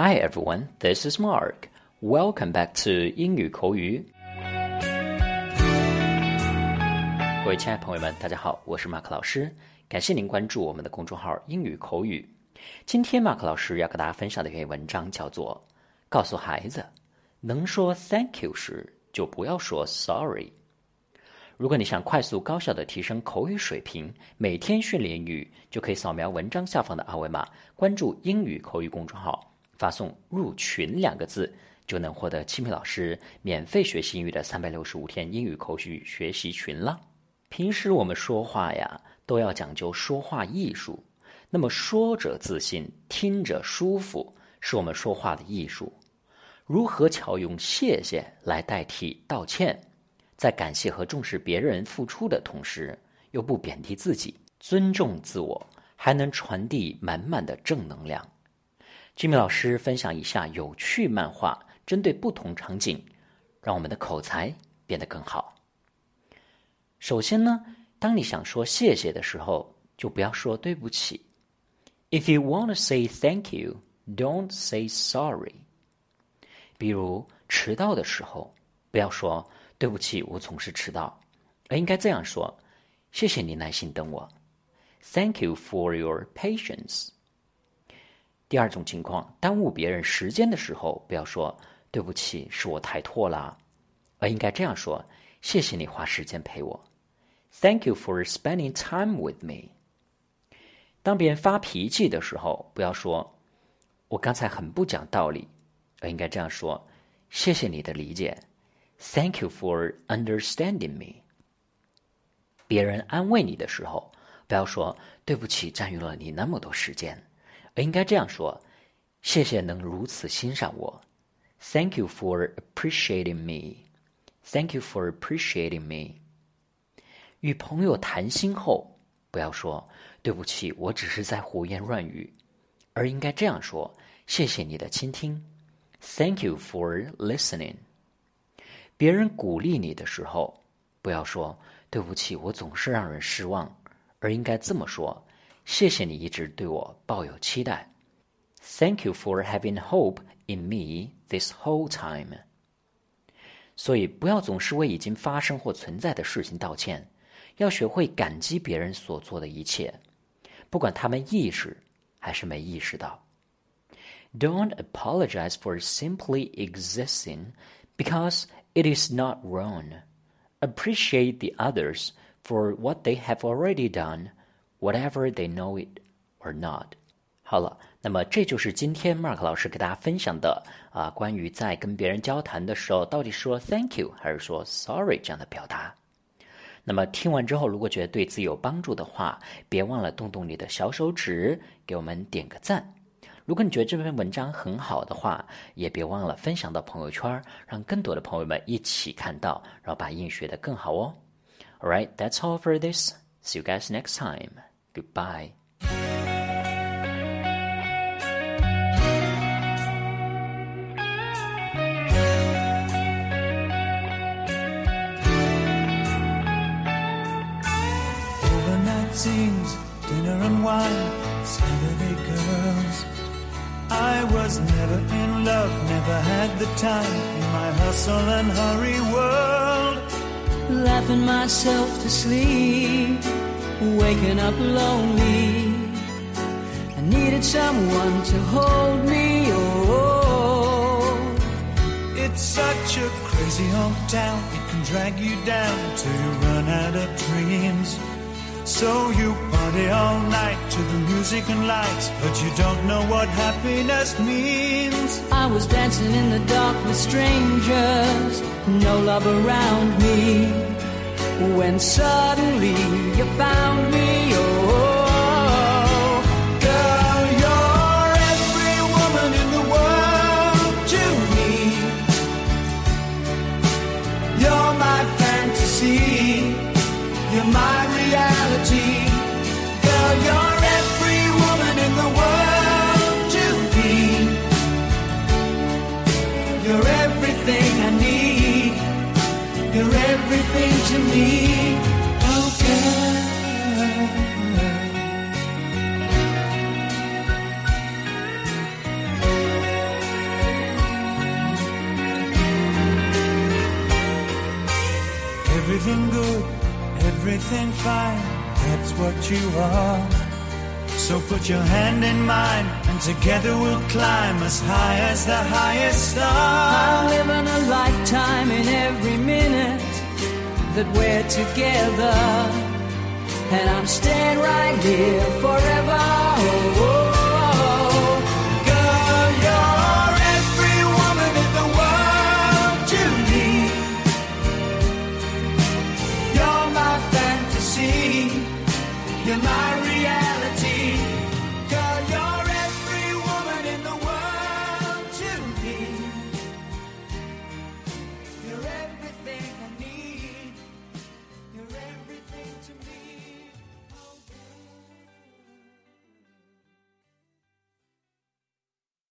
Hi everyone, this is Mark. Welcome back to 英语口语。各位亲爱的朋友们，大家好，我是马克老师，感谢您关注我们的公众号“英语口语”。今天马克老师要跟大家分享的一篇文章叫做《告诉孩子，能说 Thank you 时就不要说 Sorry》。如果你想快速高效的提升口语水平，每天训练英语，就可以扫描文章下方的二维码，关注“英语口语”公众号，发送“入群”两个字，就能获得七米老师免费学习英语的三百六十五天英语口语学习群了。平时我们说话呀，都要讲究说话艺术。那么说者自信，听着舒服，是我们说话的艺术。如何巧用谢谢来代替道歉？在感谢和重视别人付出的同时，又不贬低自己，尊重自我，还能传递满满的正能量。金米老师分享一下有趣漫画，针对不同场景，让我们的口才变得更好。首先呢，当你想说谢谢的时候，就不要说对不起。If you want to say thank you, don't say sorry。比如迟到的时候，不要说。对不起，我总是迟到，而应该这样说：谢谢你耐心等我，Thank you for your patience。第二种情况，耽误别人时间的时候，不要说对不起，是我太拖了，而应该这样说：谢谢你花时间陪我，Thank you for spending time with me。当别人发脾气的时候，不要说我刚才很不讲道理，而应该这样说：谢谢你的理解。Thank you for understanding me。别人安慰你的时候，不要说对不起，占用了你那么多时间，而应该这样说：谢谢能如此欣赏我。Thank you for appreciating me。Thank you for appreciating me。与朋友谈心后，不要说对不起，我只是在胡言乱语，而应该这样说：谢谢你的倾听。Thank you for listening。别人鼓励你的时候，不要说“对不起，我总是让人失望”，而应该这么说：“谢谢你一直对我抱有期待。” Thank you for having hope in me this whole time。所以，不要总是为已经发生或存在的事情道歉，要学会感激别人所做的一切，不管他们意识还是没意识到。Don't apologize for simply existing because it is not wrong. Appreciate the others for what they have already done, whatever they know it or not. 好了，那么这就是今天 Mark 老师给大家分享的啊，关于在跟别人交谈的时候，到底说 Thank you 还是说 Sorry 这样的表达。那么听完之后，如果觉得对自己有帮助的话，别忘了动动你的小手指，给我们点个赞。如果你觉得这篇文章很好的话，也别忘了分享到朋友圈，让更多的朋友们一起看到，然后把英语学得更好哦。All right, that's all for this. See you guys next time. Goodbye. Overnight scenes, dinner and wine, Saturday girls. I was never in love, never had the time in my hustle and hurry world. Laughing myself to sleep, waking up lonely. I needed someone to hold me. Oh, it's such a crazy old town, it can drag you down till you run out of dreams. So you party all night to the music and lights, but you don't know what happiness means. I was dancing in the dark with strangers, no love around me. When suddenly you found me, everything good, everything fine. That's what you are. So put your hand in mine, and together we'll climb as high as the highest star. I'm living a lifetime in every minute that we're together. And I'm staying right here forever. You're my every